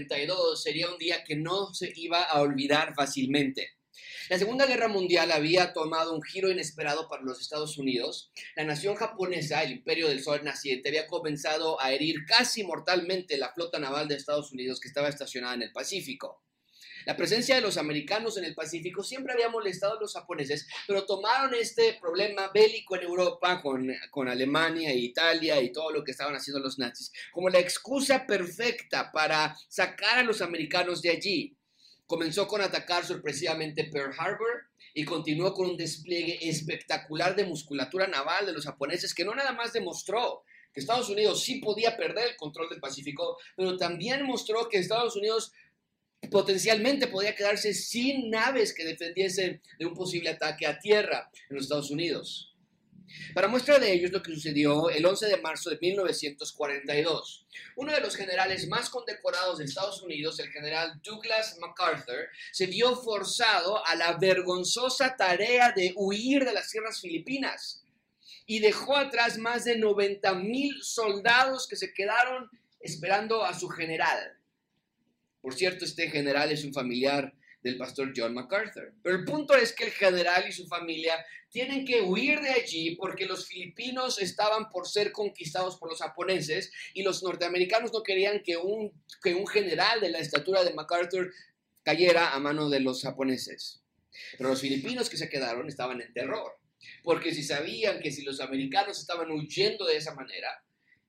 marzo de 1942 sería un día que no se iba a olvidar fácilmente. La Segunda Guerra Mundial había tomado un giro inesperado para los Estados Unidos. La nación japonesa, el imperio del sol naciente, había comenzado a herir casi mortalmente la flota naval de Estados Unidos que estaba estacionada en el Pacífico. La presencia de los americanos en el Pacífico siempre había molestado a los japoneses, pero tomaron este problema bélico en Europa con, con Alemania e Italia y todo lo que estaban haciendo los nazis como la excusa perfecta para sacar a los americanos de allí. Comenzó con atacar sorpresivamente Pearl Harbor y continuó con un despliegue espectacular de musculatura naval de los japoneses que no nada más demostró que Estados Unidos sí podía perder el control del Pacífico, pero también mostró que Estados Unidos potencialmente podía quedarse sin naves que defendiesen de un posible ataque a tierra en los Estados Unidos. Para muestra de ello es lo que sucedió el 11 de marzo de 1942. Uno de los generales más condecorados de Estados Unidos, el general Douglas MacArthur, se vio forzado a la vergonzosa tarea de huir de las tierras filipinas y dejó atrás más de 90 mil soldados que se quedaron esperando a su general. Por cierto, este general es un familiar del pastor John MacArthur. Pero el punto es que el general y su familia tienen que huir de allí porque los filipinos estaban por ser conquistados por los japoneses y los norteamericanos no querían que un, que un general de la estatura de MacArthur cayera a mano de los japoneses. Pero los filipinos que se quedaron estaban en terror, porque si sabían que si los americanos estaban huyendo de esa manera,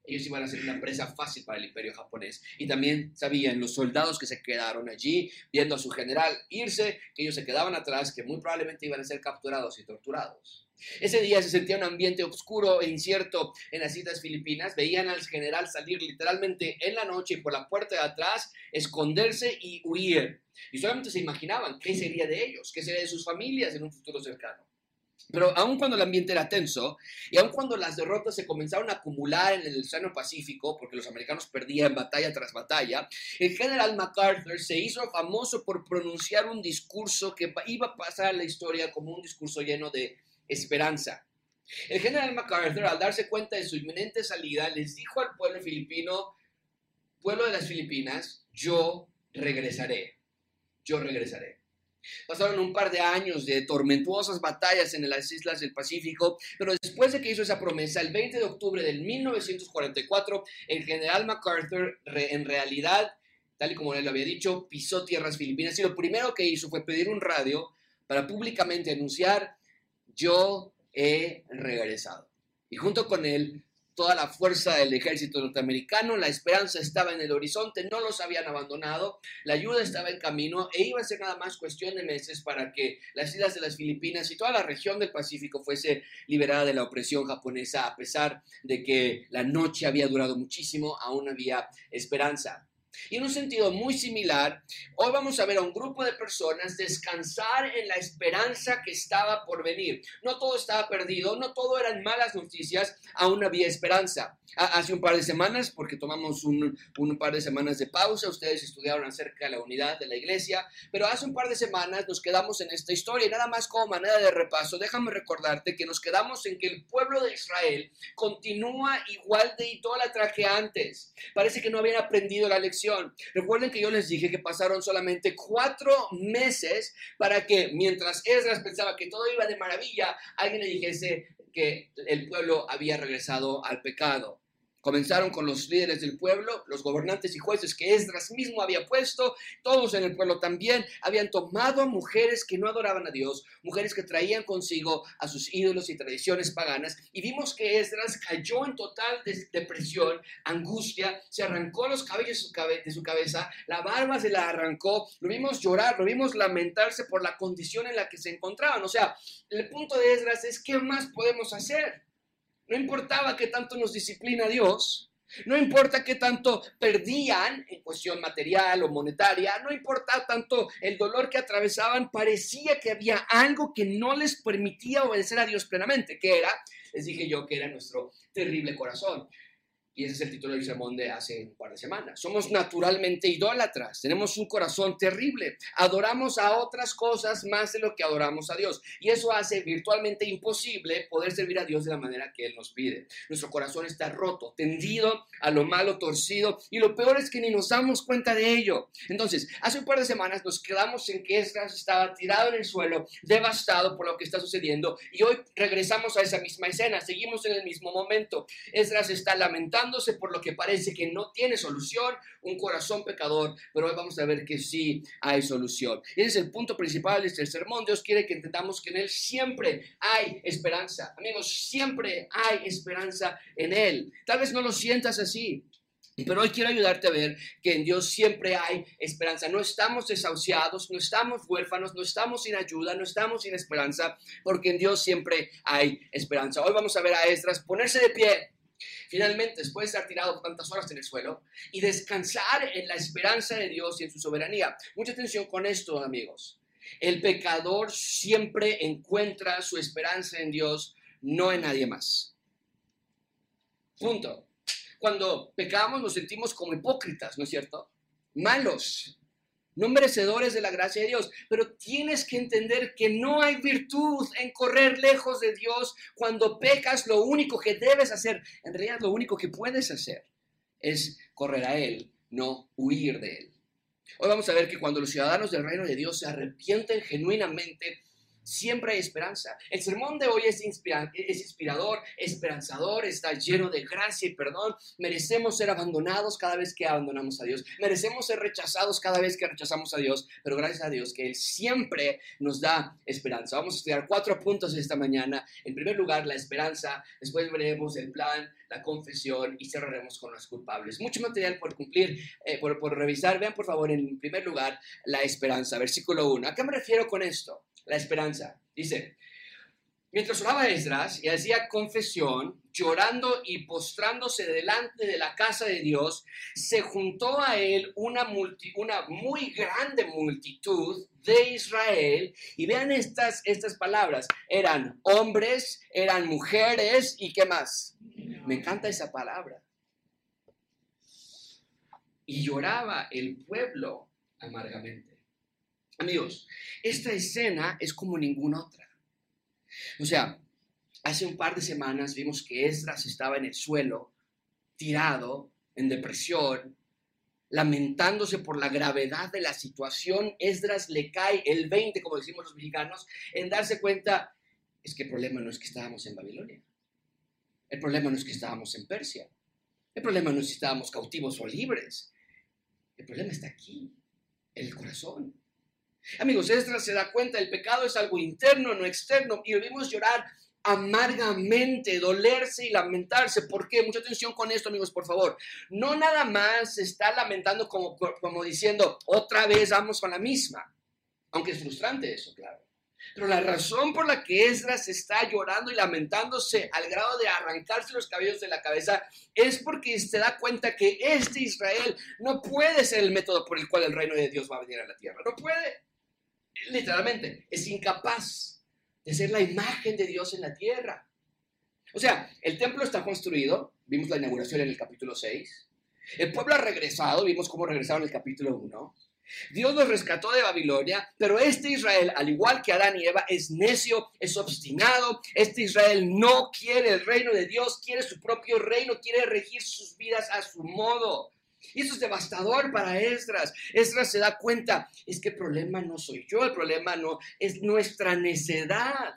ellos iban a ser una presa fácil para el imperio japonés. Y también sabían los soldados que se quedaron allí, viendo a su general irse, que ellos se quedaban atrás, que muy probablemente iban a ser capturados y torturados. Ese día se sentía un ambiente oscuro e incierto en las islas filipinas. Veían al general salir literalmente en la noche por la puerta de atrás, esconderse y huir. Y solamente se imaginaban qué sería de ellos, qué sería de sus familias en un futuro cercano. Pero aun cuando el ambiente era tenso y aun cuando las derrotas se comenzaron a acumular en el Océano Pacífico, porque los americanos perdían batalla tras batalla, el general MacArthur se hizo famoso por pronunciar un discurso que iba a pasar a la historia como un discurso lleno de esperanza. El general MacArthur, al darse cuenta de su inminente salida, les dijo al pueblo filipino, pueblo de las Filipinas, yo regresaré, yo regresaré. Pasaron un par de años de tormentuosas batallas en las islas del Pacífico, pero después de que hizo esa promesa, el 20 de octubre del 1944, el general MacArthur en realidad, tal y como él lo había dicho, pisó tierras filipinas y lo primero que hizo fue pedir un radio para públicamente anunciar, yo he regresado. Y junto con él toda la fuerza del ejército norteamericano, la esperanza estaba en el horizonte, no los habían abandonado, la ayuda estaba en camino e iba a ser nada más cuestión de meses para que las islas de las Filipinas y toda la región del Pacífico fuese liberada de la opresión japonesa, a pesar de que la noche había durado muchísimo, aún había esperanza. Y en un sentido muy similar, hoy vamos a ver a un grupo de personas descansar en la esperanza que estaba por venir. No todo estaba perdido, no todo eran malas noticias, aún había esperanza. Hace un par de semanas, porque tomamos un, un, par de semanas de pausa, ustedes estudiaron acerca de la unidad de la iglesia, pero hace un par de semanas nos quedamos en esta historia y nada más como manera de repaso, déjame recordarte que nos quedamos en que el pueblo de Israel continúa igual de idólatra que antes. Parece que no habían aprendido la lección Recuerden que yo les dije que pasaron solamente cuatro meses para que mientras Esdras pensaba que todo iba de maravilla, alguien le dijese que el pueblo había regresado al pecado. Comenzaron con los líderes del pueblo, los gobernantes y jueces que Esdras mismo había puesto, todos en el pueblo también habían tomado a mujeres que no adoraban a Dios, mujeres que traían consigo a sus ídolos y tradiciones paganas, y vimos que Esdras cayó en total depresión, angustia, se arrancó los cabellos de su cabeza, la barba se la arrancó, lo vimos llorar, lo vimos lamentarse por la condición en la que se encontraban. O sea, el punto de Esdras es, ¿qué más podemos hacer? No importaba qué tanto nos disciplina Dios, no importa qué tanto perdían en cuestión material o monetaria, no importa tanto el dolor que atravesaban, parecía que había algo que no les permitía obedecer a Dios plenamente, que era, les dije yo, que era nuestro terrible corazón. Y ese es el título del sermón de hace un par de semanas. Somos naturalmente idólatras, tenemos un corazón terrible, adoramos a otras cosas más de lo que adoramos a Dios. Y eso hace virtualmente imposible poder servir a Dios de la manera que Él nos pide. Nuestro corazón está roto, tendido a lo malo, torcido, y lo peor es que ni nos damos cuenta de ello. Entonces, hace un par de semanas nos quedamos en que Esdras estaba tirado en el suelo, devastado por lo que está sucediendo, y hoy regresamos a esa misma escena, seguimos en el mismo momento. Esdras está lamentando por lo que parece que no tiene solución, un corazón pecador, pero hoy vamos a ver que sí hay solución. Ese es el punto principal de este sermón. Dios quiere que entendamos que en Él siempre hay esperanza. Amigos, siempre hay esperanza en Él. Tal vez no lo sientas así, pero hoy quiero ayudarte a ver que en Dios siempre hay esperanza. No estamos desahuciados, no estamos huérfanos, no estamos sin ayuda, no estamos sin esperanza, porque en Dios siempre hay esperanza. Hoy vamos a ver a Esdras ponerse de pie Finalmente, después de estar tirado tantas horas en el suelo y descansar en la esperanza de Dios y en su soberanía. Mucha atención con esto, amigos. El pecador siempre encuentra su esperanza en Dios, no en nadie más. Punto. Cuando pecamos nos sentimos como hipócritas, ¿no es cierto? Malos, no merecedores de la gracia de Dios, pero tienes que entender que no hay virtud en correr lejos de Dios cuando pecas. Lo único que debes hacer, en realidad lo único que puedes hacer, es correr a Él, no huir de Él. Hoy vamos a ver que cuando los ciudadanos del reino de Dios se arrepienten genuinamente, siempre hay esperanza. El sermón de hoy es, inspirador, esperanzador, está lleno de gracia y perdón. Merecemos ser abandonados cada vez que abandonamos a Dios. Merecemos ser rechazados cada vez que rechazamos a Dios, pero gracias a Dios que Él siempre nos da esperanza. Vamos a estudiar cuatro puntos esta mañana. En primer lugar, la esperanza. Después veremos el plan, la confesión y cerraremos con los culpables. Mucho material por cumplir, eh, por, por revisar. Vean por favor en primer lugar la esperanza. Versículo 1. ¿A qué me refiero con esto? La esperanza. Dice, mientras oraba Esdras y hacía confesión, llorando y postrándose delante de la casa de Dios, se juntó a él una, una muy grande multitud de Israel. Y vean estas, estas palabras, eran hombres, eran mujeres y qué más. Me encanta esa palabra. Y lloraba el pueblo amargamente. Amigos, esta escena es como ninguna otra. O sea, hace un par de semanas vimos que Esdras estaba en el suelo, tirado, en depresión, lamentándose por la gravedad de la situación. Esdras le cae el 20, como decimos los mexicanos, en darse cuenta, es que el problema no es que estábamos en Babilonia. El problema no es que estábamos en Persia. El problema no es que estábamos cautivos o libres. El problema está aquí, en el corazón. Amigos, Esdras se da cuenta, el pecado es algo interno, no externo, y debemos llorar amargamente, dolerse y lamentarse. ¿Por qué? Mucha atención con esto, amigos, por favor. No nada más se está lamentando como, como diciendo, otra vez vamos con la misma. Aunque es frustrante eso, claro. Pero la razón por la que Esdras está llorando y lamentándose al grado de arrancarse los cabellos de la cabeza es porque se da cuenta que este Israel no puede ser el método por el cual el reino de Dios va a venir a la tierra. No puede literalmente, es incapaz de ser la imagen de Dios en la tierra. O sea, el templo está construido, vimos la inauguración en el capítulo 6. El pueblo ha regresado, vimos cómo regresaron en el capítulo 1. Dios los rescató de Babilonia, pero este Israel, al igual que Adán y Eva, es necio, es obstinado. Este Israel no quiere el reino de Dios, quiere su propio reino, quiere regir sus vidas a su modo. Y eso es devastador para Esdras. Esdras se da cuenta, es que el problema no soy yo, el problema no es nuestra necedad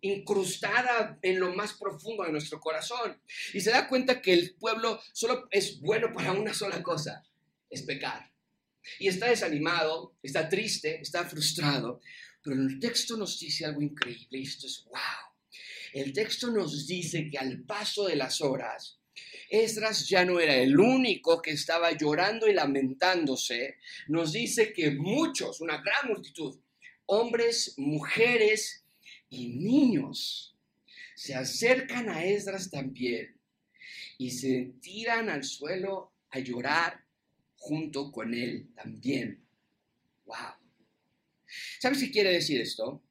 incrustada en lo más profundo de nuestro corazón. Y se da cuenta que el pueblo solo es bueno para una sola cosa, es pecar. Y está desanimado, está triste, está frustrado. Pero el texto nos dice algo increíble, esto es wow. El texto nos dice que al paso de las horas, Esdras ya no era el único que estaba llorando y lamentándose. Nos dice que muchos, una gran multitud, hombres, mujeres y niños, se acercan a Esdras también y se tiran al suelo a llorar junto con él también. ¡Wow! ¿Sabes qué quiere decir esto?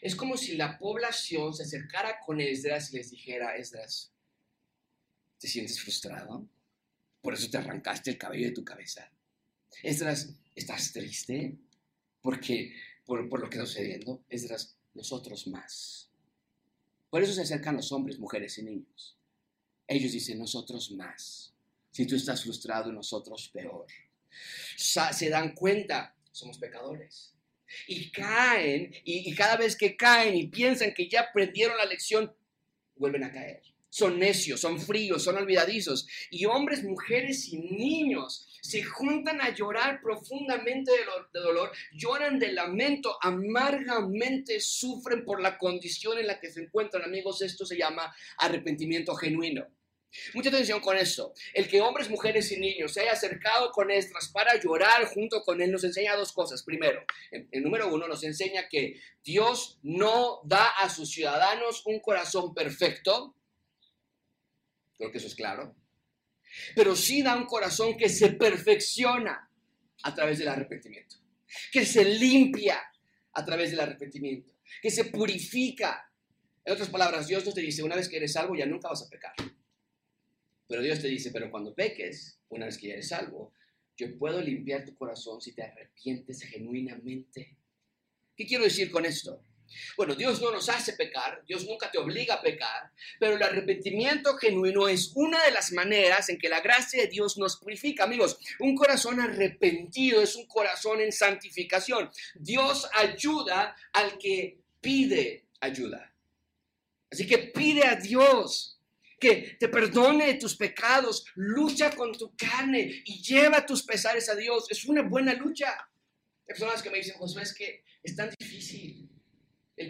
Es como si la población se acercara con Esdras y les dijera, Esdras, ¿Te sientes frustrado? Por eso te arrancaste el cabello de tu cabeza. Estás, estás triste porque por, por lo que está sucediendo. Estás nosotros más. Por eso se acercan los hombres, mujeres y niños. Ellos dicen nosotros más. Si tú estás frustrado, nosotros peor. Se dan cuenta, somos pecadores. Y caen, y, y cada vez que caen y piensan que ya aprendieron la lección, vuelven a caer son necios, son fríos, son olvidadizos. Y hombres, mujeres y niños se juntan a llorar profundamente de, dolor, lloran de lamento, amargamente sufren por la condición en la que se encuentran. Amigos, esto se llama arrepentimiento genuino. Mucha atención con esto. El que hombres, mujeres y niños se haya acercado con Estras para llorar junto con él nos enseña dos cosas. Primero, el número uno nos enseña que Dios no da a sus ciudadanos un corazón perfecto, Creo que eso es claro. Pero sí da un corazón que se perfecciona a través del arrepentimiento, que se limpia a través del arrepentimiento, que se purifica. En otras palabras, Dios no te dice, una vez que eres salvo ya nunca vas a pecar. Pero Dios te dice, pero cuando peques, una vez que ya eres salvo, yo puedo limpiar tu corazón si te arrepientes genuinamente. ¿Qué quiero decir con esto? Bueno, Dios no nos hace pecar, Dios nunca te obliga a pecar, pero el arrepentimiento genuino es una de las maneras en que la gracia de Dios nos purifica. Amigos, un corazón arrepentido es un corazón en santificación. Dios ayuda al que pide ayuda. Así que pide a Dios que te perdone tus pecados, lucha con tu carne y lleva tus pesares a Dios. Es una buena lucha. Hay personas que me dicen, Josué, es que es tan difícil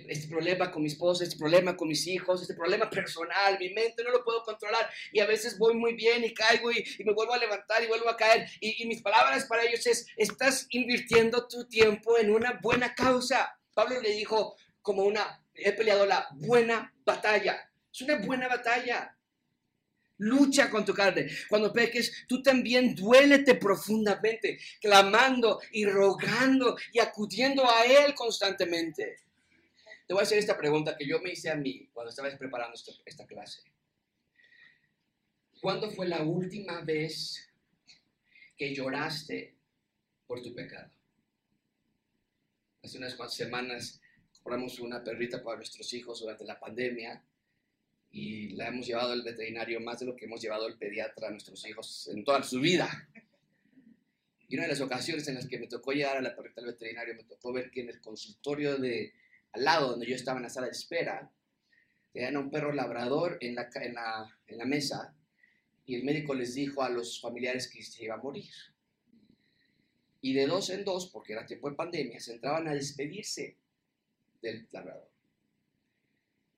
este problema con mi esposa, este problema con mis hijos, este problema personal, mi mente no lo puedo controlar y a veces voy muy bien y caigo y, me vuelvo a levantar y vuelvo a caer y, mis palabras para ellos es, estás invirtiendo tu tiempo en una buena causa. Pablo le dijo como una, he peleado la buena batalla, es una buena batalla. Lucha con tu carne. Cuando peques, tú también duélete profundamente, clamando y rogando y acudiendo a Él constantemente. Te voy a hacer esta pregunta que yo me hice a mí cuando estaba preparando esta, clase. ¿Cuándo fue la última vez que lloraste por tu pecado? Hace unas cuantas semanas compramos una perrita para nuestros hijos durante la pandemia y la hemos llevado al veterinario más de lo que hemos llevado al pediatra a nuestros hijos en toda su vida. Y una de las ocasiones en las que me tocó llevar a la perrita al veterinario, me tocó ver que en el consultorio de al lado donde yo estaba en la sala de espera, tenían un perro labrador en la, mesa y el médico les dijo a los familiares que se iba a morir. Y de dos en dos, porque era tiempo de pandemia, se entraban a despedirse del labrador.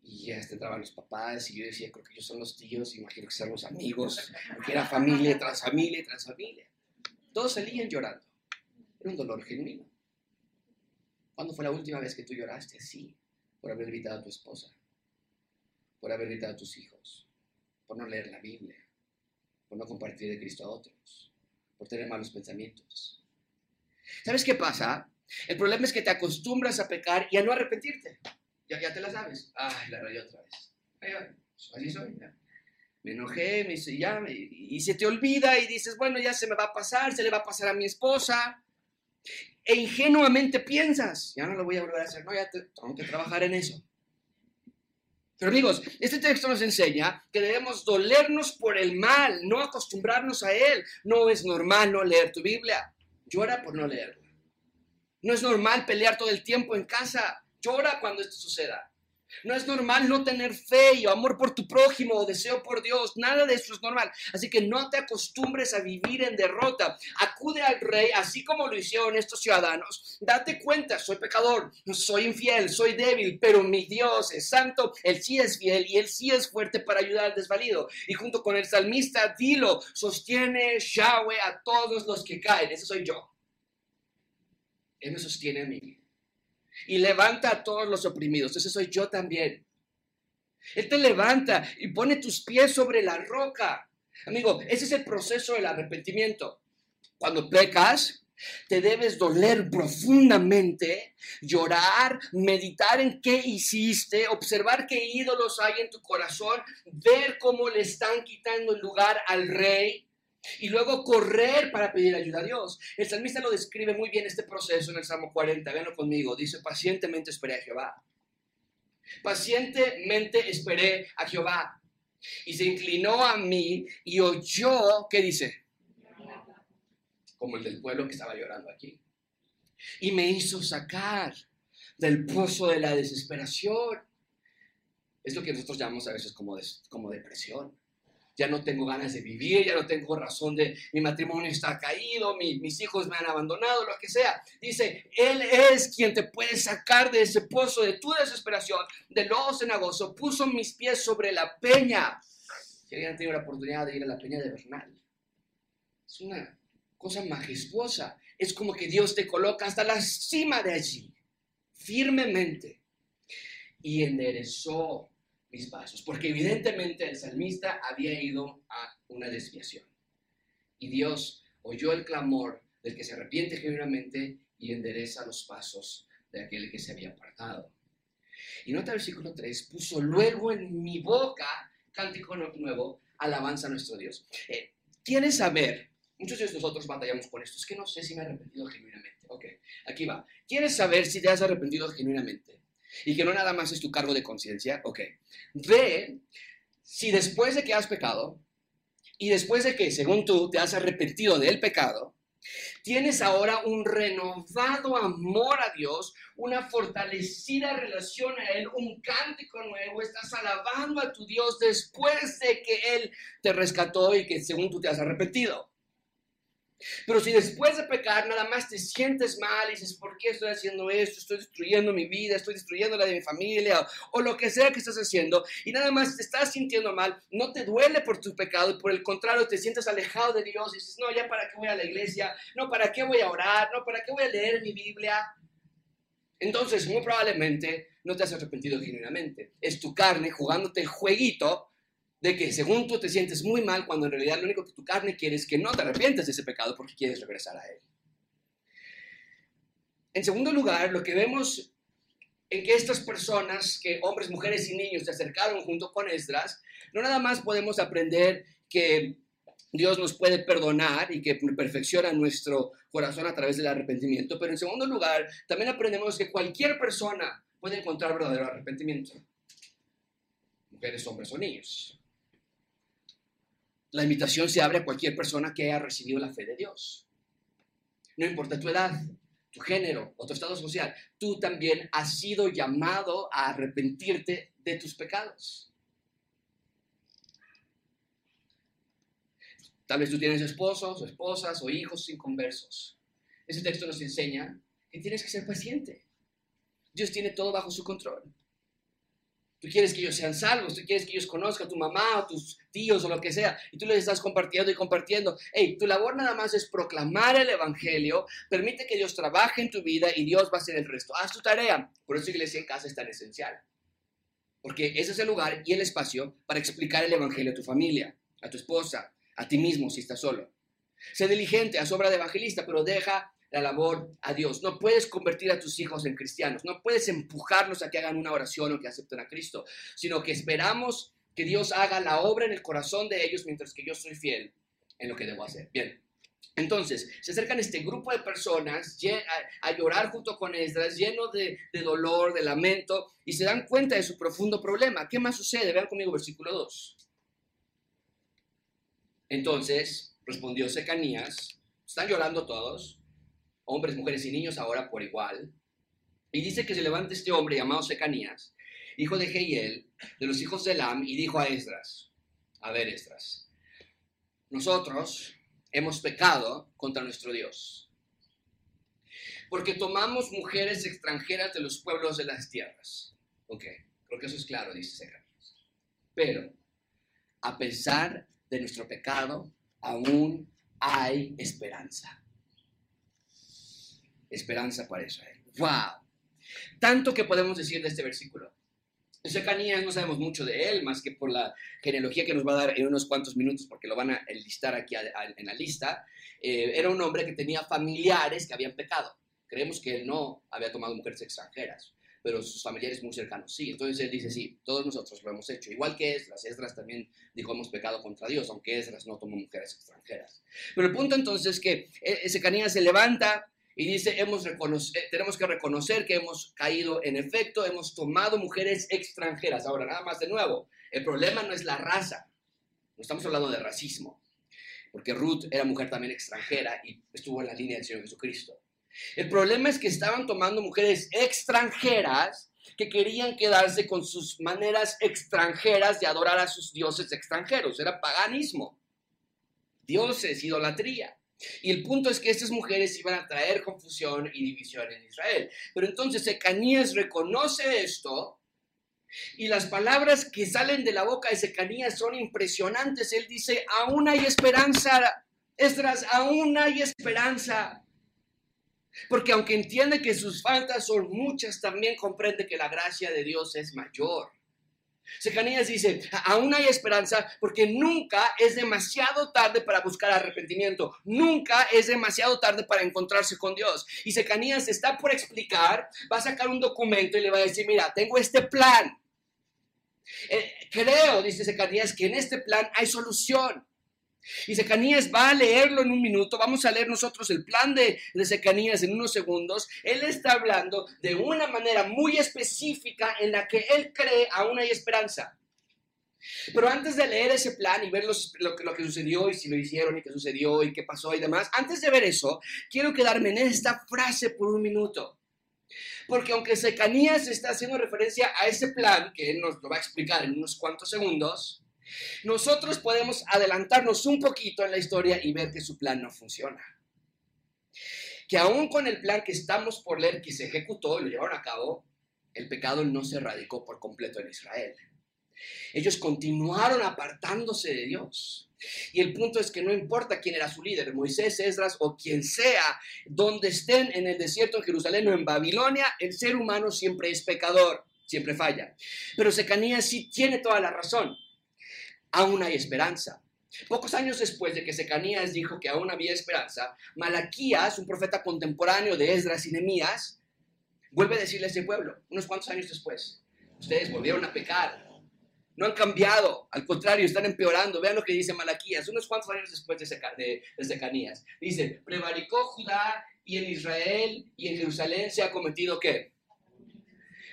Y ya entraban los papás y yo decía, creo que ellos son los tíos, imagino que son los amigos, porque era familia tras familia tras familia. Todos salían llorando. Era un dolor genuino. ¿Cuándo fue la última vez que tú lloraste? Sí, por haber gritado a tu esposa, por haber gritado a tus hijos, por no leer la Biblia, por no compartir de Cristo a otros, por tener malos pensamientos. ¿Sabes qué pasa? El problema es que te acostumbras a pecar y a no arrepentirte. Ya, ya te la sabes. Ay, la rayé otra vez. así soy. Me enojé, me hice ya, y se te olvida y dices, bueno, ya se me va a pasar, se le va a pasar a mi esposa e ingenuamente piensas, ya no lo voy a volver a hacer, no, ya tengo que trabajar en eso. Pero amigos, este texto nos enseña que debemos dolernos por el mal, no acostumbrarnos a él. No es normal no leer tu Biblia, llora por no leerla. No es normal pelear todo el tiempo en casa, llora cuando esto suceda. No es normal no tener fe y amor por tu prójimo o deseo por Dios. Nada de eso es normal. Así que no te acostumbres a vivir en derrota. Acude al rey, así como lo hicieron estos ciudadanos. Date cuenta, soy pecador, soy infiel, soy débil, pero mi Dios es santo. Él sí es fiel y él sí es fuerte para ayudar al desvalido. Y junto con el salmista, dilo, sostiene Yahweh a todos los que caen. Ese soy yo. Él me sostiene a mí y levanta a todos los oprimidos. Ese soy yo también. Él te levanta y pone tus pies sobre la roca. Amigo, ese es el proceso del arrepentimiento. Cuando pecas, Te debes doler profundamente, llorar, meditar en qué hiciste, observar qué ídolos hay en tu corazón, ver cómo le están quitando el lugar al rey y luego correr para pedir ayuda a Dios. El salmista lo describe muy bien este proceso en el Salmo 40. Véanlo conmigo. Dice, pacientemente esperé a Jehová. Pacientemente esperé a Jehová. Y se inclinó a mí y oyó, ¿qué dice? como el del pueblo que estaba llorando aquí. Y me hizo sacar del pozo de la desesperación. Es lo que nosotros llamamos a veces como, como depresión. Ya no tengo ganas de vivir, ya no tengo razón de, mi matrimonio está caído, mis hijos me han abandonado, lo que sea. Dice, Él es quien te puede sacar de ese pozo de tu desesperación, de lodo cenagoso, puso mis pies sobre la peña. Si alguien ha tenido la oportunidad de ir a la peña de Bernal, es una cosa majestuosa. Es como que Dios te coloca hasta la cima de allí, firmemente, y enderezó mis pasos, porque evidentemente el salmista había ido a una desviación. Y Dios oyó el clamor del que se arrepiente genuinamente y endereza los pasos de aquel que se había apartado. Y nota el versículo 3, puso luego en mi boca cántico nuevo, alabanza a nuestro Dios. Eh, ¿Quieres saber Muchos de nosotros batallamos con esto. Es que no sé si me he arrepentido genuinamente. Ok, aquí va. ¿Quieres saber si te has arrepentido genuinamente? Y que no nada más es tu cargo de conciencia. Ok. Ve si después de que has pecado y después de que, según tú, te has arrepentido del pecado, tienes ahora un renovado amor a Dios, una fortalecida relación a Él, un cántico nuevo, estás alabando a tu Dios después de que Él te rescató y que según tú te has arrepentido. Pero si después de pecar nada más te sientes mal y dices, ¿por qué estoy haciendo esto? Estoy destruyendo mi vida, estoy destruyendo la de mi familia o, lo que sea que estás haciendo y nada más te estás sintiendo mal, no te duele por tu pecado y por el contrario te sientes alejado de Dios y dices, no, ya para qué voy a la iglesia, no, para qué voy a orar, no, para qué voy a leer mi Biblia. Entonces, muy probablemente no te has arrepentido genuinamente. Es tu carne jugándote el jueguito de que según tú te sientes muy mal cuando en realidad lo único que tu carne quiere es que no te arrepientes de ese pecado porque quieres regresar a él. En segundo lugar, lo que vemos en que estas personas, que hombres, mujeres y niños se acercaron junto con Esdras, no nada más podemos aprender que Dios nos puede perdonar y que perfecciona nuestro corazón a través del arrepentimiento, pero en segundo lugar, también aprendemos que cualquier persona puede encontrar verdadero arrepentimiento. Mujeres, hombres o niños la invitación se abre a cualquier persona que haya recibido la fe de Dios. No importa tu edad, tu género o tu estado social, tú también has sido llamado a arrepentirte de tus pecados. Tal vez tú tienes esposos o esposas o hijos inconversos. Ese texto nos enseña que tienes que ser paciente. Dios tiene todo bajo su control. Tú quieres que ellos sean salvos, tú quieres que ellos conozcan a tu mamá o tus tíos o lo que sea, y tú les estás compartiendo y compartiendo. Hey, tu labor nada más es proclamar el Evangelio, permite que Dios trabaje en tu vida y Dios va a hacer el resto. Haz tu tarea. Por eso iglesia en casa es tan esencial. Porque ese es el lugar y el espacio para explicar el Evangelio a tu familia, a tu esposa, a ti mismo si estás solo. Sé diligente, haz obra de evangelista, pero deja la labor a Dios. No puedes convertir a tus hijos en cristianos, no puedes empujarlos a que hagan una oración o que acepten a Cristo, sino que esperamos que Dios haga la obra en el corazón de ellos mientras que yo soy fiel en lo que debo hacer. Bien. Entonces, se acercan este grupo de personas a, llorar junto con Esdras, lleno de, dolor, de lamento, y se dan cuenta de su profundo problema. ¿Qué más sucede? Vean conmigo versículo 2. Entonces, respondió Secanías, están llorando todos, hombres, mujeres y niños ahora por igual. Y dice que se levanta este hombre llamado Secanías, hijo de Jehiel, de los hijos de Elam, y dijo a Esdras, a ver Esdras, nosotros hemos pecado contra nuestro Dios, porque tomamos mujeres extranjeras de los pueblos de las tierras. Ok, creo que eso es claro, dice Secanías. Pero, a pesar de nuestro pecado, aún hay esperanza esperanza para Israel. ¡Wow! Tanto que podemos decir de este versículo. Secanías no sabemos mucho de él, más que por la genealogía que nos va a dar en unos cuantos minutos, porque lo van a enlistar aquí en la lista. Eh, era un hombre que tenía familiares que habían pecado. Creemos que él no había tomado mujeres extranjeras, pero sus familiares muy cercanos sí. Entonces él dice, sí, todos nosotros lo hemos hecho. Igual que Esdras, Esdras también dijo, hemos pecado contra Dios, aunque Esdras no tomó mujeres extranjeras. Pero el punto entonces es que eh, Secanías se levanta, y dice, hemos eh, tenemos que reconocer que hemos caído en efecto, hemos tomado mujeres extranjeras. Ahora, nada más de nuevo, el problema no es la raza, no estamos hablando de racismo, porque Ruth era mujer también extranjera y estuvo en la línea del Señor Jesucristo. El problema es que estaban tomando mujeres extranjeras que querían quedarse con sus maneras extranjeras de adorar a sus dioses extranjeros. Era paganismo, dioses, idolatría. Y el punto es que estas mujeres iban a traer confusión y división en Israel. Pero entonces Ecanías reconoce esto y las palabras que salen de la boca de Ecanías son impresionantes. Él dice, aún hay esperanza, Esdras, aún hay esperanza. Porque aunque entiende que sus faltas son muchas, también comprende que la gracia de Dios es mayor. Secanías dice, aún hay esperanza porque nunca es demasiado tarde para buscar arrepentimiento, nunca es demasiado tarde para encontrarse con Dios. Y Secanías está por explicar, va a sacar un documento y le va a decir, mira, tengo este plan. Eh, creo, dice Secanías, que en este plan hay solución. Y Secanías va a leerlo en un minuto. Vamos a leer nosotros el plan de, de Secanías en unos segundos. Él está hablando de una manera muy específica en la que él cree aún hay esperanza. Pero antes de leer ese plan y ver lo, lo que sucedió y si lo hicieron y qué sucedió y qué pasó y demás, antes de ver eso, quiero quedarme en esta frase por un minuto. Porque aunque Secanías está haciendo referencia a ese plan, que él nos lo va a explicar en unos cuantos segundos, nosotros podemos adelantarnos un poquito en la historia y ver que su plan no funciona. Que aún con el plan que estamos por leer que se ejecutó y lo llevaron a cabo, el pecado no se erradicó por completo en Israel. Ellos continuaron apartándose de Dios. Y el punto es que no importa quién era su líder, Moisés, Esdras o quien sea, donde estén en el desierto, en Jerusalén o en Babilonia, el ser humano siempre es pecador, siempre falla. Pero Secanías sí tiene toda la razón aún hay esperanza. Pocos años después de que Secanías dijo que aún había esperanza, Malaquías, un profeta contemporáneo de Esdras y Nehemías, vuelve a decirle a ese pueblo, unos cuantos años después, ustedes volvieron a pecar, no han cambiado, al contrario, están empeorando. Vean lo que dice Malaquías, unos cuantos años después de, Secanías. Dice, prevaricó Judá y en Israel y en Jerusalén se ha cometido qué?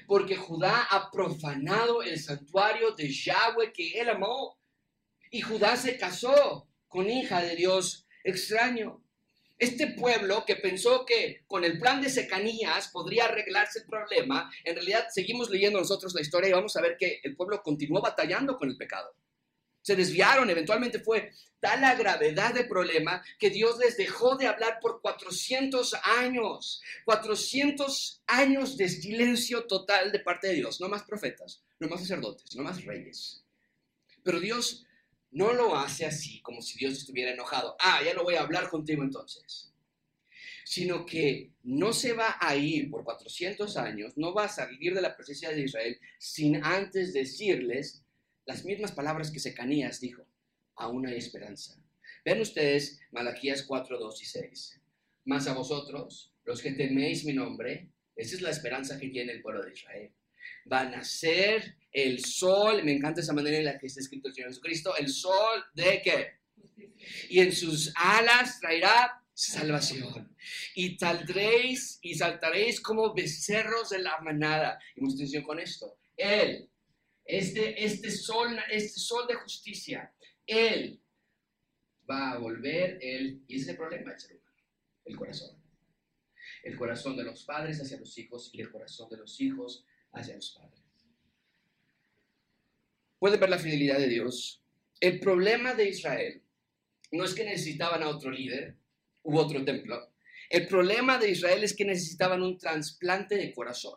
Porque Judá ha profanado el santuario de Yahweh que él amó y Judá se casó con hija de Dios extraño. Este pueblo que pensó que con el plan de Secanías podría arreglarse el problema, en realidad seguimos leyendo nosotros la historia y vamos a ver que el pueblo continuó batallando con el pecado. Se desviaron, eventualmente fue tal la gravedad del problema que Dios les dejó de hablar por 400 años. 400 años de silencio total de parte de Dios. No más profetas, no más sacerdotes, no más reyes. Pero Dios no lo hace así, como si Dios estuviera enojado. Ah, ya no voy a hablar contigo entonces. Sino que no se va a ir por 400 años, no va a salir de la presencia de Israel sin antes decirles las mismas palabras que Secanías dijo. Aún hay esperanza. Ven ustedes Malaquías 4, 2 y 6. Más a vosotros, los que teméis mi nombre, esa es la esperanza que tiene el pueblo de Israel. Van a ser el sol, me encanta esa manera en la que está escrito el Señor Jesucristo, el sol de qué? Y en sus alas traerá salvación. Y saldréis y saltaréis como becerros de la manada. Y mucha atención con esto. Él, este, este, sol, este sol de justicia, Él va a volver, Él, y ese es el problema del ser humano, el corazón. El corazón de los padres hacia los hijos y el corazón de los hijos hacia los padres. Puede ver la fidelidad de Dios. El problema de Israel no es que necesitaban a otro líder u otro templo. El problema de Israel es que necesitaban un trasplante de corazón.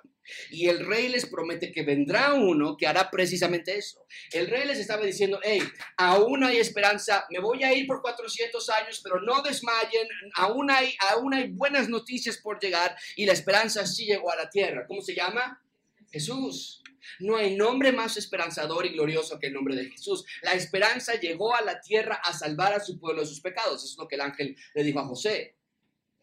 Y el rey les promete que vendrá uno que hará precisamente eso. El rey les estaba diciendo, hey, aún hay esperanza, me voy a ir por 400 años, pero no desmayen, aún hay, aún hay buenas noticias por llegar y la esperanza sí llegó a la tierra. ¿Cómo se llama? Jesús. No hay nombre más esperanzador y glorioso que el nombre de Jesús. La esperanza llegó a la tierra a salvar a su pueblo de sus pecados. Eso es lo que el ángel le dijo a José.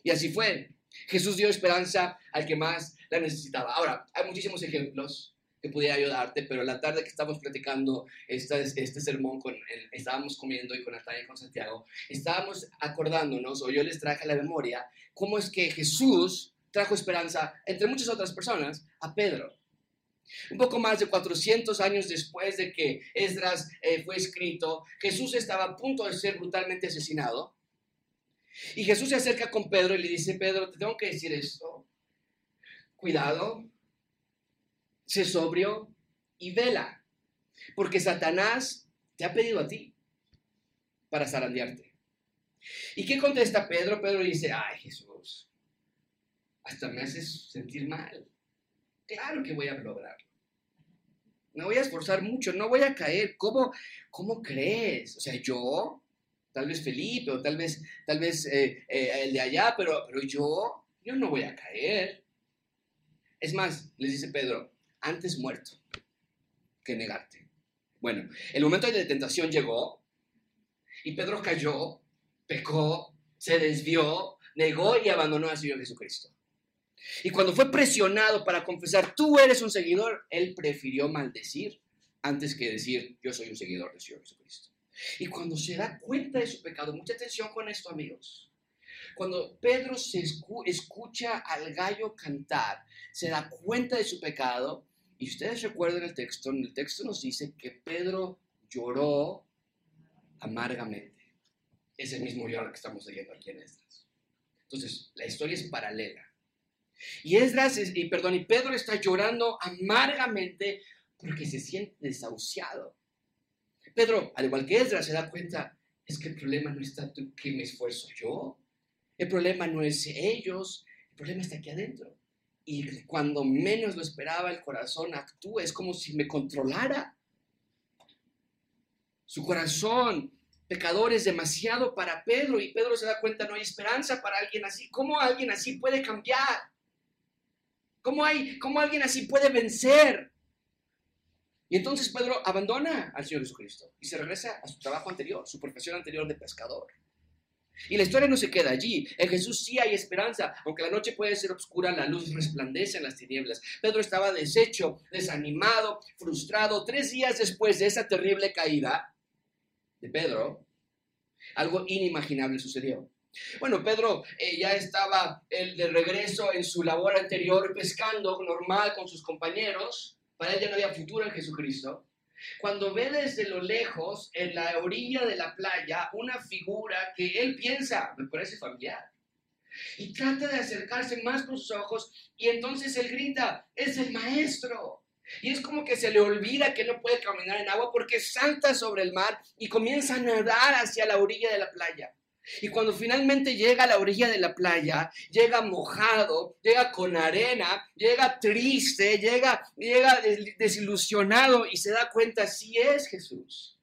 Y así fue. Jesús dio esperanza al que más la necesitaba. Ahora, hay muchísimos ejemplos que pudiera ayudarte, pero la tarde que estamos platicando este sermón, con estábamos comiendo y con Natalia y con Santiago, estábamos acordándonos, o yo les traje a la memoria, cómo es que Jesús trajo esperanza, entre muchas otras personas, a Pedro. Un poco más de 400 años después de que Esdras eh, fue escrito, Jesús estaba a punto de ser brutalmente asesinado. Y Jesús se acerca con Pedro y le dice, Pedro, te tengo que decir esto. Cuidado, sé sobrio y vela, porque Satanás te ha pedido a ti para zarandearte. ¿Y qué contesta Pedro? Pedro dice, ay Jesús, hasta me haces sentir mal. Claro que voy a lograrlo. Me voy a esforzar mucho, no voy a caer. ¿Cómo, cómo crees? O sea, yo, tal vez Felipe, o tal vez, tal vez eh, eh, el de allá, pero, pero yo, yo no voy a caer. Es más, les dice Pedro, antes muerto que negarte. Bueno, el momento de tentación llegó y Pedro cayó, pecó, se desvió, negó y abandonó al Señor Jesucristo. Y cuando fue presionado para confesar, tú eres un seguidor, él prefirió maldecir antes que decir, yo soy un seguidor del Señor Jesucristo. Y cuando se da cuenta de su pecado, mucha atención con esto, amigos. Cuando Pedro se escucha al gallo cantar, se da cuenta de su pecado, y ustedes recuerdan el texto, en el texto nos dice que Pedro lloró amargamente. Es el mismo lloro que estamos leyendo aquí en Esdras. Entonces, la historia es paralela. Y Esdras, y perdón, y Pedro está llorando amargamente porque se siente desahuciado. Pedro, al igual que Esdras, se da cuenta, es que el problema no está en que me esfuerzo yo. El problema no es ellos, el problema está aquí adentro. Y cuando menos lo esperaba, el corazón actúa, es como si me controlara. Su corazón pecador es demasiado para Pedro y Pedro se da cuenta, no hay esperanza para alguien así. ¿Cómo alguien así puede cambiar? ¿Cómo, hay, cómo alguien así puede vencer? Y entonces Pedro abandona al Señor Jesucristo y se regresa a su trabajo anterior, su profesión anterior de pescador. Y la historia no se queda allí. En Jesús sí hay esperanza. Aunque la noche puede ser oscura, la luz resplandece en las tinieblas. Pedro estaba deshecho, desanimado, frustrado. Tres días después de esa terrible caída de Pedro, algo inimaginable sucedió. Bueno, Pedro eh, ya estaba el de regreso en su labor anterior pescando normal con sus compañeros. Para él ya no había futuro en Jesucristo. Cuando ve desde lo lejos, en la orilla de la playa, una figura que él piensa, me parece familiar. Y trata de acercarse más con sus ojos y entonces él grita, es el maestro. Y es como que se le olvida que no puede caminar en agua porque salta sobre el mar y comienza a nadar hacia la orilla de la playa. Y cuando finalmente llega a la orilla de la playa, llega mojado, llega con arena, llega triste, llega, llega desilusionado y se da cuenta si es Jesús.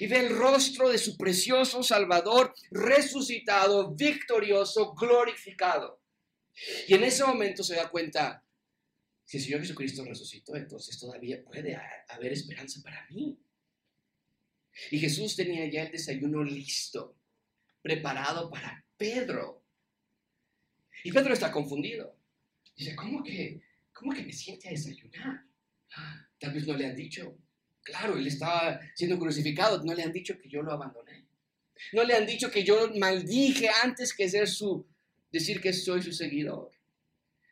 Y ve el rostro de su precioso Salvador resucitado, victorioso, glorificado. Y en ese momento se da cuenta, si el Señor Jesucristo resucitó, entonces todavía puede haber esperanza para mí. Y Jesús tenía ya el desayuno listo preparado para Pedro. Y Pedro está confundido. Dice, ¿cómo que, cómo que me siente a desayunar? Tal vez no le han dicho. Claro, él estaba siendo crucificado. No le han dicho que yo lo abandoné. No le han dicho que yo maldije antes que ser su, decir que soy su seguidor.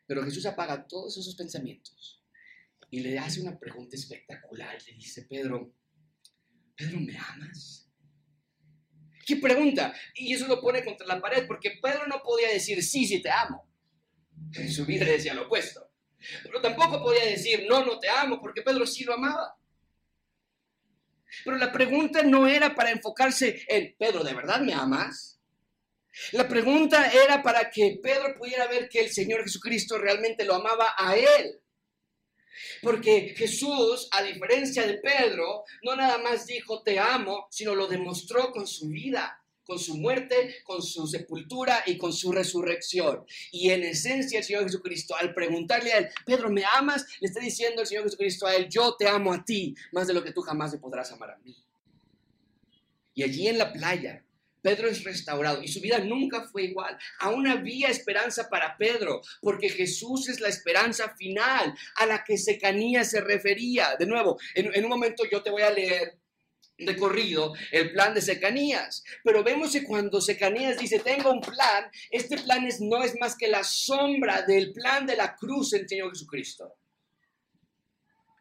Pero Jesús apaga todos esos pensamientos y le hace una pregunta espectacular. Le dice, Pedro, Pedro, ¿me amas? ¿Qué pregunta? Y eso lo pone contra la pared, porque Pedro no podía decir, sí, sí te amo. En su vida decía lo opuesto. Pero tampoco podía decir, no, no te amo, porque Pedro sí lo amaba. Pero la pregunta no era para enfocarse en, Pedro, ¿de verdad me amas? La pregunta era para que Pedro pudiera ver que el Señor Jesucristo realmente lo amaba a él. Porque Jesús, a diferencia de Pedro, no nada más dijo te amo, sino lo demostró con su vida. con su muerte, con su sepultura y con su resurrección. Y en esencia el Señor Jesucristo, al preguntarle a él, Pedro, ¿me amas? Le está diciendo el Señor Jesucristo a él, yo te amo a ti más de lo que tú jamás me podrás amar a mí. Y allí en la playa, Pedro es restaurado y su vida nunca fue igual. Aún había esperanza para Pedro, porque Jesús es la esperanza final a la que Secanía se refería. De nuevo, en, un momento yo te voy a leer de corrido el plan de Secanías. Pero vemos que cuando Secanías dice, tengo un plan, este plan es, no es más que la sombra del plan de la cruz del Señor Jesucristo.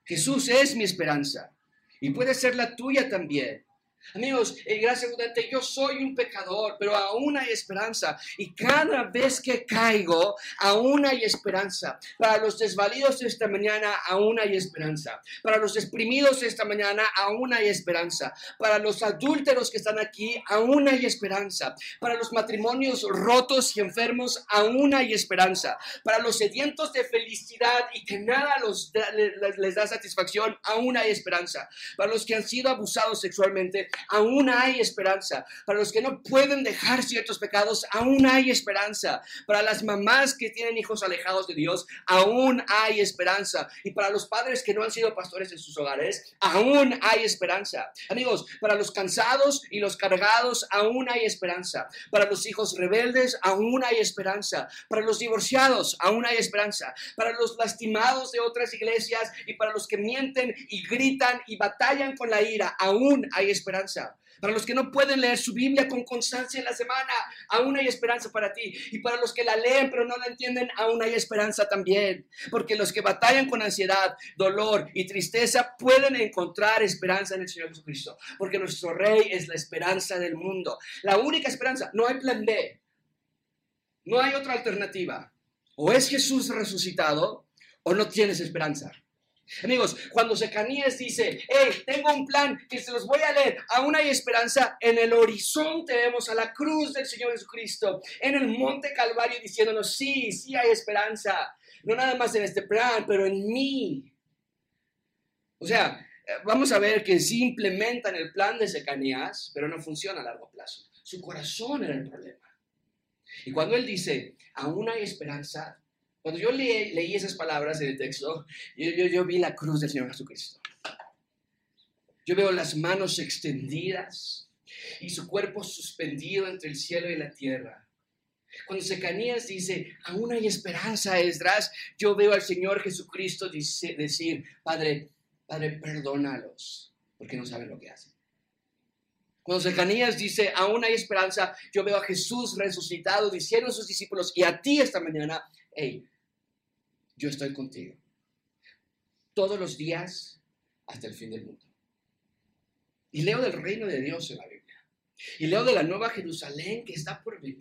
Jesús es mi esperanza y puede ser la tuya también. Amigos, en gracia abundante, yo soy un pecador, pero aún hay esperanza. Y cada vez que caigo, aún hay esperanza. Para los desvalidos esta mañana, aún hay esperanza. Para los exprimidos esta mañana, aún hay esperanza. Para los adúlteros que están aquí, aún hay esperanza. Para los matrimonios rotos y enfermos, aún hay esperanza. Para los sedientos de felicidad y que nada los les, les da satisfacción, aún hay esperanza. Para los que han sido abusados sexualmente, aún hay esperanza. Para los que no pueden dejar ciertos pecados, aún hay esperanza. Para las mamás que tienen hijos alejados de Dios, aún hay esperanza. Y para los padres que no han sido pastores en sus hogares, aún hay esperanza. Amigos, para los cansados y los cargados, aún hay esperanza. Para los hijos rebeldes, aún hay esperanza. Para los divorciados, aún hay esperanza. Para los lastimados de otras iglesias y para los que mienten y gritan y batallan con la ira, aún hay esperanza. Para los que no pueden leer su Biblia con constancia en la semana, aún hay esperanza para ti. Y para los que la leen pero no la entienden, aún hay esperanza también. Porque los que batallan con ansiedad, dolor y tristeza pueden encontrar esperanza en el Señor Jesucristo. Porque nuestro Rey es la esperanza del mundo. La única esperanza, no hay plan B. No hay otra alternativa. O es Jesús resucitado o no tienes esperanza. Amigos, cuando Secanías dice, hey, tengo un plan que se los voy a leer, aún hay esperanza, en el horizonte vemos a la cruz del Señor Jesucristo, en el monte Calvario diciéndonos, sí, sí hay esperanza, no nada más en este plan, pero en mí. O sea, vamos a ver que sí implementan el plan de Secanías, pero no funciona a largo plazo. Su corazón era el problema. Y cuando él dice, aún hay esperanza, cuando yo leí, esas palabras en el texto, yo, vi la cruz del Señor Jesucristo. Yo veo las manos extendidas y su cuerpo suspendido entre el cielo y la tierra. Cuando Secanías dice, aún hay esperanza, Esdras, yo veo al Señor Jesucristo decir, Padre, Padre, perdónalos, porque no saben lo que hacen. Cuando Secanías dice, aún hay esperanza, yo veo a Jesús resucitado diciendo a sus discípulos y a ti esta mañana, hey, yo estoy contigo. Todos los días hasta el fin del mundo. Y leo del reino de Dios en la Biblia. Y leo de la nueva Jerusalén que está por venir.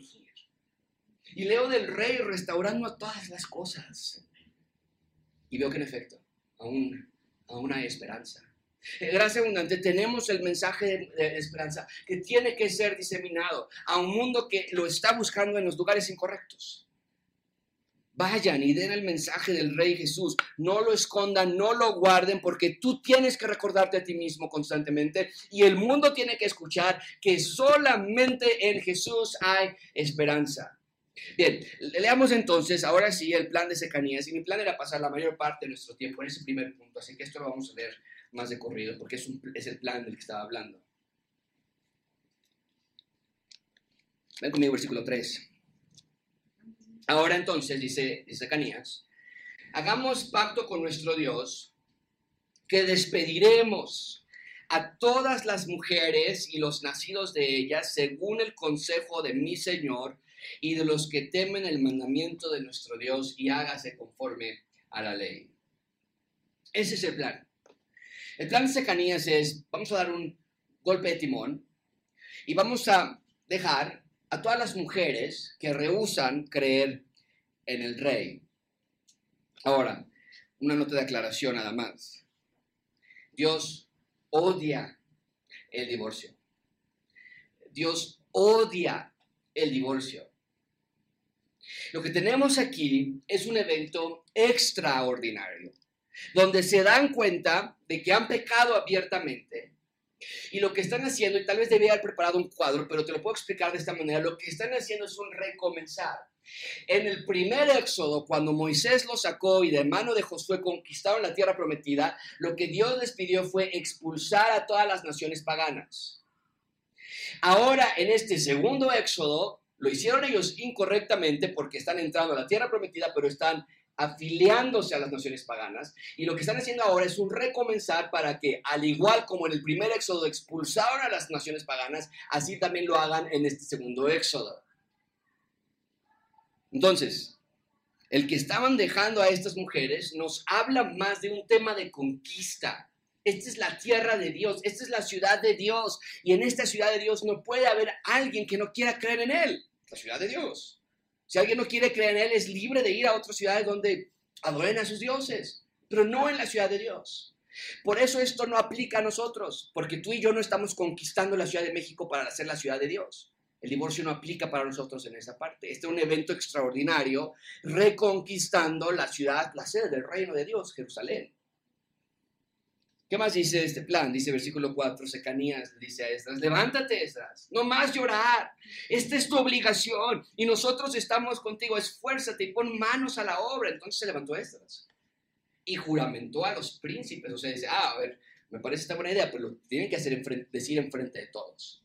Y leo del rey restaurando a todas las cosas. Y veo que en efecto, aún, aún hay esperanza. En gracia abundante tenemos el mensaje de esperanza que tiene que ser diseminado a un mundo que lo está buscando en los lugares incorrectos. Vayan y den el mensaje del Rey Jesús. No lo escondan, no lo guarden, porque tú tienes que recordarte a ti mismo constantemente y el mundo tiene que escuchar que solamente en Jesús hay esperanza. Bien, leamos entonces, ahora sí, el plan de Secanías. Y mi plan era pasar la mayor parte de nuestro tiempo en ese primer punto, así que esto lo vamos a leer más de corrido, porque es, es el plan del que estaba hablando. Ven conmigo, versículo 3. Ahora entonces, dice, dice Canías, hagamos pacto con nuestro Dios que despediremos a todas las mujeres y los nacidos de ellas según el consejo de mi Señor y de los que temen el mandamiento de nuestro Dios y hágase conforme a la ley. Ese es el plan. El plan de Secanías es, vamos a dar un golpe de timón y vamos a dejar a todas las mujeres que rehusan creer en el rey. Ahora, una nota de aclaración nada más. Dios odia el divorcio. Dios odia el divorcio. Lo que tenemos aquí es un evento extraordinario, donde se dan cuenta de que han pecado abiertamente Y lo que están haciendo, y tal vez debía haber preparado un cuadro, pero te lo puedo explicar de esta manera, lo que están haciendo es un recomenzar. En el primer éxodo, cuando Moisés lo sacó y de mano de Josué conquistaron la tierra prometida, lo que Dios les pidió fue expulsar a todas las naciones paganas. Ahora, en este segundo éxodo, lo hicieron ellos incorrectamente porque están entrando a la tierra prometida, pero están afiliándose a las naciones paganas. Y lo que están haciendo ahora es un recomenzar para que, al igual como en el primer éxodo expulsaron a las naciones paganas, así también lo hagan en este segundo éxodo. Entonces, el que estaban dejando a estas mujeres nos habla más de un tema de conquista. Esta es la tierra de Dios, esta es la ciudad de Dios. Y en esta ciudad de Dios no puede haber alguien que no quiera creer en Él. La ciudad de Dios. Si alguien no quiere creer en Él, es libre de ir a otras ciudades donde adoren a sus dioses, pero no en la ciudad de Dios. Por eso esto no aplica a nosotros, porque tú y yo no estamos conquistando la Ciudad de México para hacer la ciudad de Dios. El divorcio no aplica para nosotros en esa parte. Este es un evento extraordinario, reconquistando la ciudad, la sede del reino de Dios, Jerusalén. ¿Qué más dice este plan? Dice versículo 4, Secanías dice a Estras, levántate Estras, no más llorar, esta es tu obligación y nosotros estamos contigo, esfuérzate y pon manos a la obra. Entonces se levantó Estras y juramentó a los príncipes, o sea, dice, ah, a ver, me parece esta buena idea, pero lo tienen que hacer decir en frente de todos,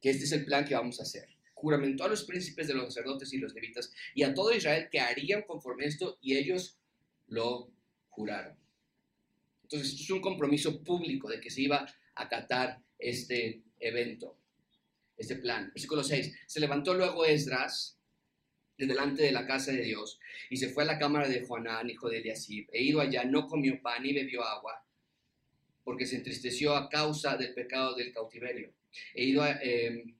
que este es el plan que vamos a hacer. Juramentó a los príncipes de los sacerdotes y los levitas y a todo Israel que harían conforme esto y ellos lo juraron. Entonces, esto es un compromiso público de que se iba a acatar este evento, este plan. Versículo 6. Se levantó luego Esdras de delante de la casa de Dios y se fue a la cámara de Juanán, hijo de Eliasib, e ido allá no comió pan ni bebió agua, porque se entristeció a causa del pecado del cautiverio. E, ido em,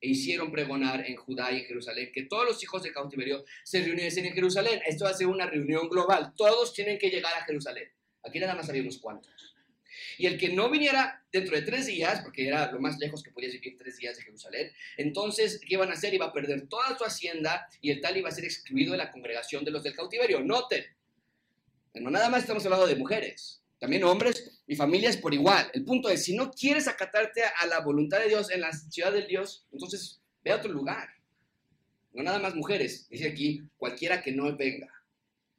e hicieron pregonar en Judá y en Jerusalén que todos los hijos de cautiverio se reuniesen en Jerusalén. Esto hace una reunión global. Todos tienen que llegar a Jerusalén. Aquí nada más había unos cuantos. Y el que no viniera dentro de tres días, porque era lo más lejos que podías vivir tres días de Jerusalén, entonces, ¿qué iban a hacer? Iba a perder toda su hacienda y el tal iba a ser excluido de la congregación de los del cautiverio. Noten, no nada más estamos hablando de mujeres, también hombres y familias por igual. El punto es, si no quieres acatarte a la voluntad de Dios en la ciudad de Dios, entonces ve a otro lugar. No nada más mujeres, dice aquí, cualquiera que no venga,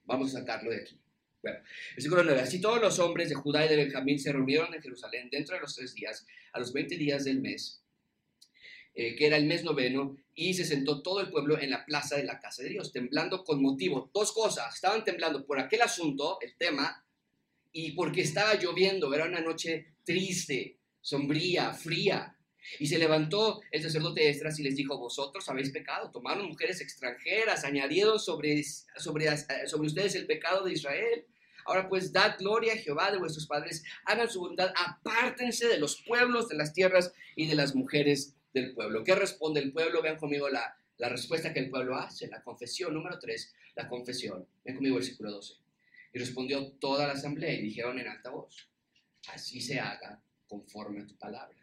vamos a sacarlo de aquí. Bueno, versículo 9. Así todos los hombres de Judá y de Benjamín se reunieron en Jerusalén dentro de los tres días, a los 20 días del mes, eh, que era el mes noveno, y se sentó todo el pueblo en la plaza de la casa de Dios, temblando con motivo. Dos cosas, estaban temblando por aquel asunto, el tema, y porque estaba lloviendo, era una noche triste, sombría, fría. Y se levantó el sacerdote Estras y les dijo, vosotros habéis pecado, tomaron mujeres extranjeras, añadieron sobre, sobre, eh, sobre ustedes el pecado de Israel. Ahora pues, dad gloria a Jehová de vuestros padres, hagan su voluntad, apártense de los pueblos, de las tierras y de las mujeres del pueblo. ¿Qué responde el pueblo? Vean conmigo la, la respuesta que el pueblo hace, la confesión, número 3, la confesión. Ven conmigo el versículo 12. Y respondió toda la asamblea y dijeron en alta voz, así se haga conforme a tu palabra.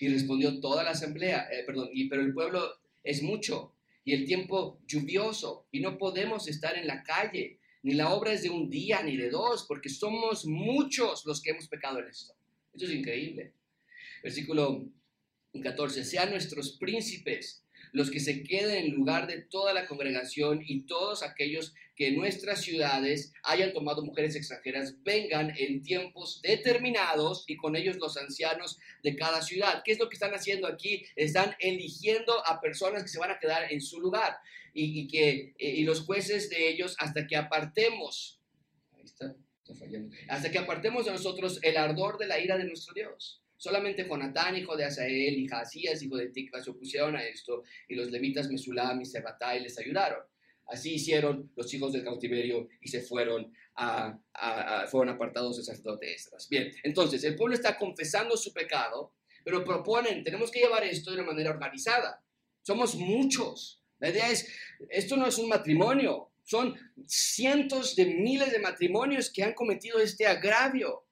Y respondió toda la asamblea, eh, perdón, y, pero el pueblo es mucho y el tiempo lluvioso y no podemos estar en la calle ni la obra es de un día ni de dos, porque somos muchos los que hemos pecado en esto. Esto es increíble. Versículo 14, sean nuestros príncipes los que se queden en lugar de toda la congregación y todos aquellos que en nuestras ciudades hayan tomado mujeres extranjeras vengan en tiempos determinados y con ellos los ancianos de cada ciudad. ¿Qué es lo que están haciendo aquí? Están eligiendo a personas que se van a quedar en su lugar y, que, eh, y los jueces de ellos hasta que apartemos. Ahí está, fallando. Hasta que apartemos de nosotros el ardor de la ira de nuestro Dios. Solamente Jonatán, hijo de Asael, y Jasías, hijo de Tikva, se opusieron a esto, y los levitas Mesulam y Sebatai les ayudaron. Así hicieron los hijos del cautiverio y se fueron, a, fueron apartados de sacerdote Esdras. Bien, entonces el pueblo está confesando su pecado, pero proponen, tenemos que llevar esto de una manera organizada. Somos muchos. La idea es, esto no es un matrimonio, son cientos de miles de matrimonios que han cometido este agravio.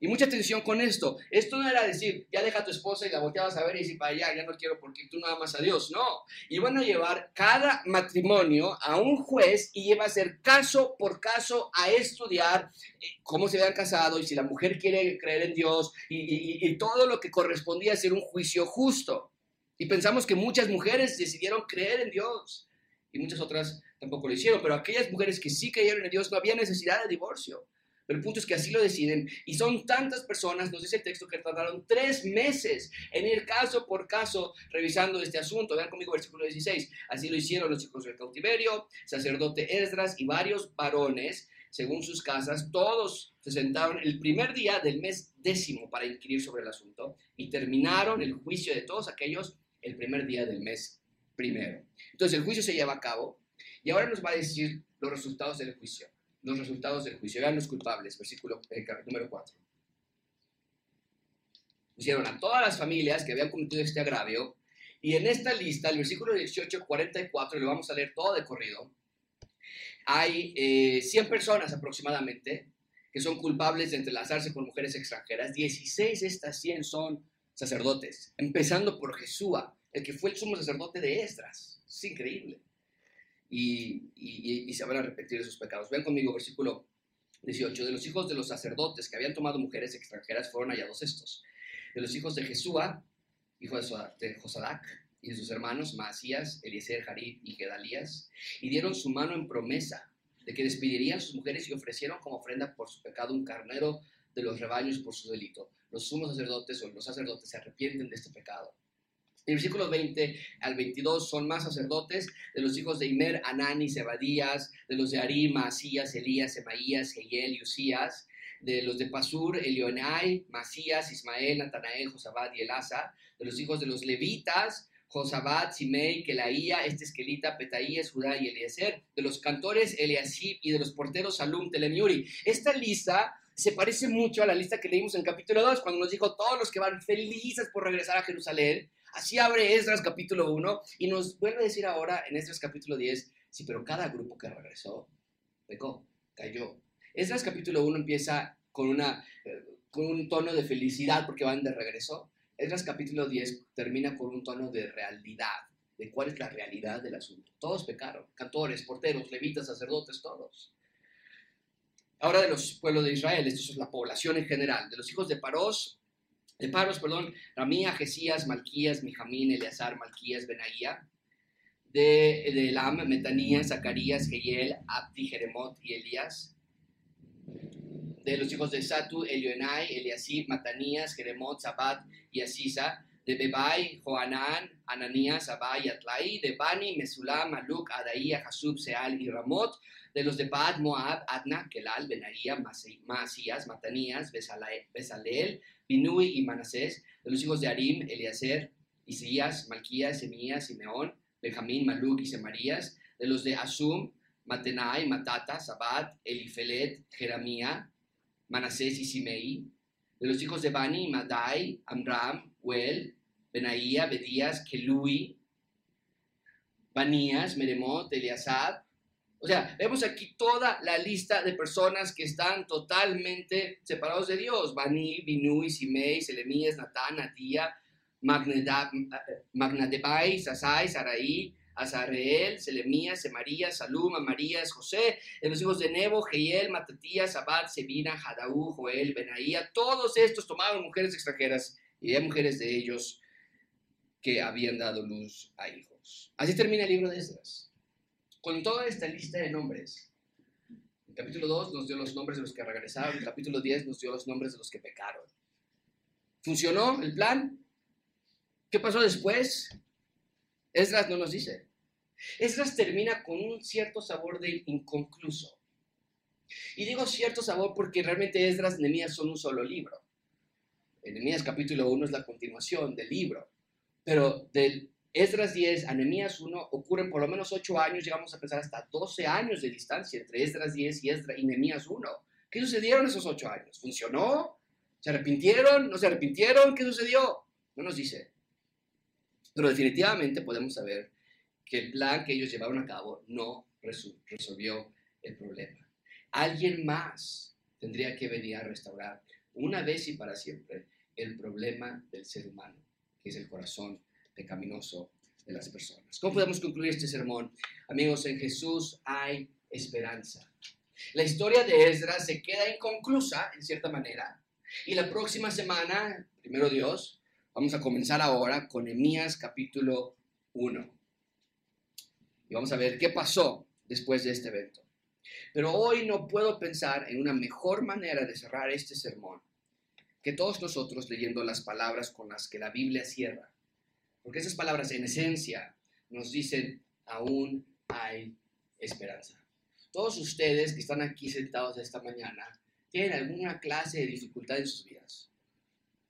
Y mucha atención con esto. Esto no era decir, ya deja a tu esposa y la volteabas a ver y decir, para allá, ya no quiero porque tú no amas a Dios. No. Iban a llevar cada matrimonio a un juez y iba a hacer caso por caso a estudiar eh, cómo se habían casado y si la mujer quiere creer en Dios y todo lo que correspondía a ser un juicio justo. Y pensamos que muchas mujeres decidieron creer en Dios y muchas otras tampoco lo hicieron, pero aquellas mujeres que sí creyeron en Dios no había necesidad de divorcio. Pero el punto es que así lo deciden. Y son tantas personas, nos dice el texto, que tardaron tres meses en ir caso por caso revisando este asunto. Vean conmigo versículo 16. Así lo hicieron los hijos del cautiverio, sacerdote Esdras y varios varones, según sus casas. Todos se sentaron el primer día del mes décimo para inquirir sobre el asunto y terminaron el juicio de todos aquellos el primer día del mes primero. Entonces el juicio se lleva a cabo y ahora nos va a decir los resultados del juicio los resultados del juicio. Vean los culpables, versículo eh, número 4. Pusieron a todas las familias que habían cometido este agravio, y en esta lista, el versículo 18, 44, lo vamos a leer todo de corrido, hay 100 eh, personas aproximadamente que son culpables de entrelazarse con mujeres extranjeras. 16 de estas 100 son sacerdotes, empezando por Jesúa, el que fue el sumo sacerdote de Esdras. Es increíble y, se van a arrepentir de sus pecados. Vean conmigo versículo 18. De los hijos de los sacerdotes que habían tomado mujeres extranjeras fueron hallados estos. De los hijos de Jesúa, hijo de Josadac, y de sus hermanos Maasías, Eliezer, Jarib y Gedalías, y dieron su mano en promesa de que despedirían sus mujeres y ofrecieron como ofrenda por su pecado un carnero de los rebaños por su delito. Los sumos sacerdotes o los sacerdotes se arrepienten de este pecado en versículos 20 al 22 son más sacerdotes de los hijos de Imer, Anani, Zebadías, de los de Arim, Masías, Elías, Semaías, Geyel y Usías, de los de Pasur, Elionai, Masías, Ismael, Natanael, Josabad y Elasa, de los hijos de los levitas, Josabad, Simei, Kelaía, este Esquelita, Petaías, Judá y Eliezer, de los cantores Eliasib y de los porteros Salum, Telemiuri. Esta lista se parece mucho a la lista que leímos en capítulo 2, cuando nos dijo todos los que van felices por regresar a Jerusalén. Así abre Esdras capítulo 1 y nos vuelve a decir ahora en Esdras capítulo 10, sí, pero cada grupo que regresó pecó, cayó. Esdras capítulo 1 empieza con, una, eh, con un tono de felicidad porque van de regreso. Esdras capítulo 10 termina con un tono de realidad, de cuál es la realidad del asunto. Todos pecaron, cantores, porteros, levitas, sacerdotes, todos. Ahora de los pueblos de Israel, esto es la población en general, de los hijos de Parós, de Paros, perdón, Ramía, Jesías, Malquías, Mijamín, Eleazar, Malquías, Benaía, de, Elam, Metanías, Zacarías, Geyel, Abdi, Jeremot y Elías, de los hijos de Satu, Elionai, Eliasib, Matanías, Jeremot, Zabat y Asisa, de Bebai, Joanán, Ananías, Abai Atlai, de Bani, Mesulam, Maluk, Adaía, Jasub, Seal y Ramot, de los de Bad, Moab, Adna, Kelal, Benaía, Masías, Matanías, Besaleel, Binui y Manasés, de los hijos de Arim, Eliezer, Isaías, Malquías, Semías, Simeón, Benjamín, Maluk y Semarías, de los de Asum, Matenai, Matata, Sabat, Elifelet, Jeramía, Manasés y Simei, de los hijos de Bani, Madai, Amram, Wel, Benaía, Bedías, Kelui, Banías, Meremot, Eliasab, o sea, vemos aquí toda la lista de personas que están totalmente separados de Dios. Bani, Binui, Simei, Selemías, Natán, Natía, Magnadebai, Sasai, Saraí, Azareel, Selemías, Semarías, Salum, Amarías, José, de los hijos de Nebo, Geiel, Matatías, Abad, Sebina, Jadaú, Joel, Benaía, todos estos tomaban mujeres extranjeras y hay mujeres de ellos que habían dado luz a hijos. Así termina el libro de Esdras con toda esta lista de nombres. En capítulo 2 nos dio los nombres de los que regresaron, en capítulo 10 nos dio los nombres de los que pecaron. ¿Funcionó el plan? ¿Qué pasó después? Esdras no nos dice. Esdras termina con un cierto sabor de inconcluso. Y digo cierto sabor porque realmente Esdras y Nehemías son un solo libro. Nehemías capítulo 1 es la continuación del libro, pero del Esdras 10, Anemías 1, ocurren por lo menos 8 años, llegamos a pensar hasta 12 años de distancia entre Esdras 10 y, Esdras, y Nehemías 1. ¿Qué sucedieron esos 8 años? ¿Funcionó? ¿Se arrepintieron? ¿No se arrepintieron? ¿Qué sucedió? No nos dice. Pero definitivamente podemos saber que el plan que ellos llevaron a cabo no resolvió el problema. Alguien más tendría que venir a restaurar una vez y para siempre, el problema del ser humano, que es el corazón pecaminoso de las personas. ¿Cómo podemos concluir este sermón? Amigos, en Jesús hay esperanza. La historia de Esdras se queda inconclusa, en cierta manera, y la próxima semana, primero Dios, vamos a comenzar ahora con Emías capítulo 1. Y vamos a ver qué pasó después de este evento. Pero hoy no puedo pensar en una mejor manera de cerrar este sermón que todos nosotros leyendo las palabras con las que la Biblia cierra. Porque esas palabras en esencia nos dicen, aún hay esperanza. Todos ustedes que están aquí sentados esta mañana tienen alguna clase de dificultad en sus vidas.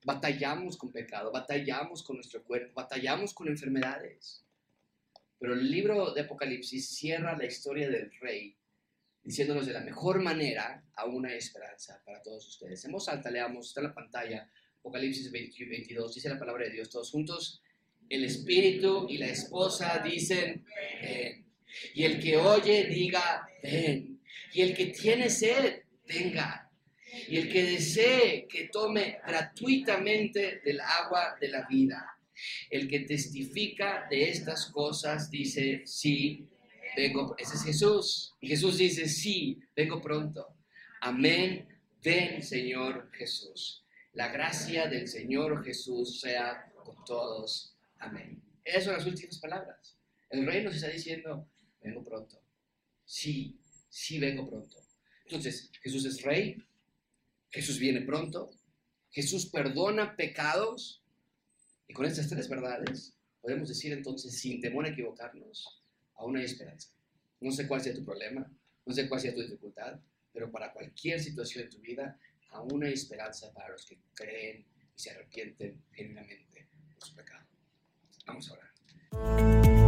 Batallamos con pecado, batallamos con nuestro cuerpo, batallamos con enfermedades. Pero el libro de Apocalipsis cierra la historia del rey diciéndonos de la mejor manera a una esperanza para todos ustedes. En voz alta leamos, está en la pantalla, Apocalipsis 22, dice la palabra de Dios, todos juntos, el espíritu y la esposa dicen, ven. Y el que oye diga, ven. Y el que tiene sed, venga. Y el que desee, que tome gratuitamente del agua de la vida. El que testifica de estas cosas dice, sí, vengo, ese es Jesús. Y Jesús dice, sí, vengo pronto. Amén, ven Señor Jesús. La gracia del Señor Jesús sea con todos. Amén. Esas son las últimas palabras. El rey nos está diciendo, vengo pronto. Sí, sí vengo pronto. Entonces, Jesús es rey, Jesús viene pronto, Jesús perdona pecados, y con estas tres verdades podemos decir entonces, sin temor a equivocarnos, aún hay esperanza. No sé cuál sea tu problema, no sé cuál sea tu dificultad, pero para cualquier situación de tu vida, aún hay esperanza para los que creen y se arrepienten genuinamente de su pecado. Vamos a orar.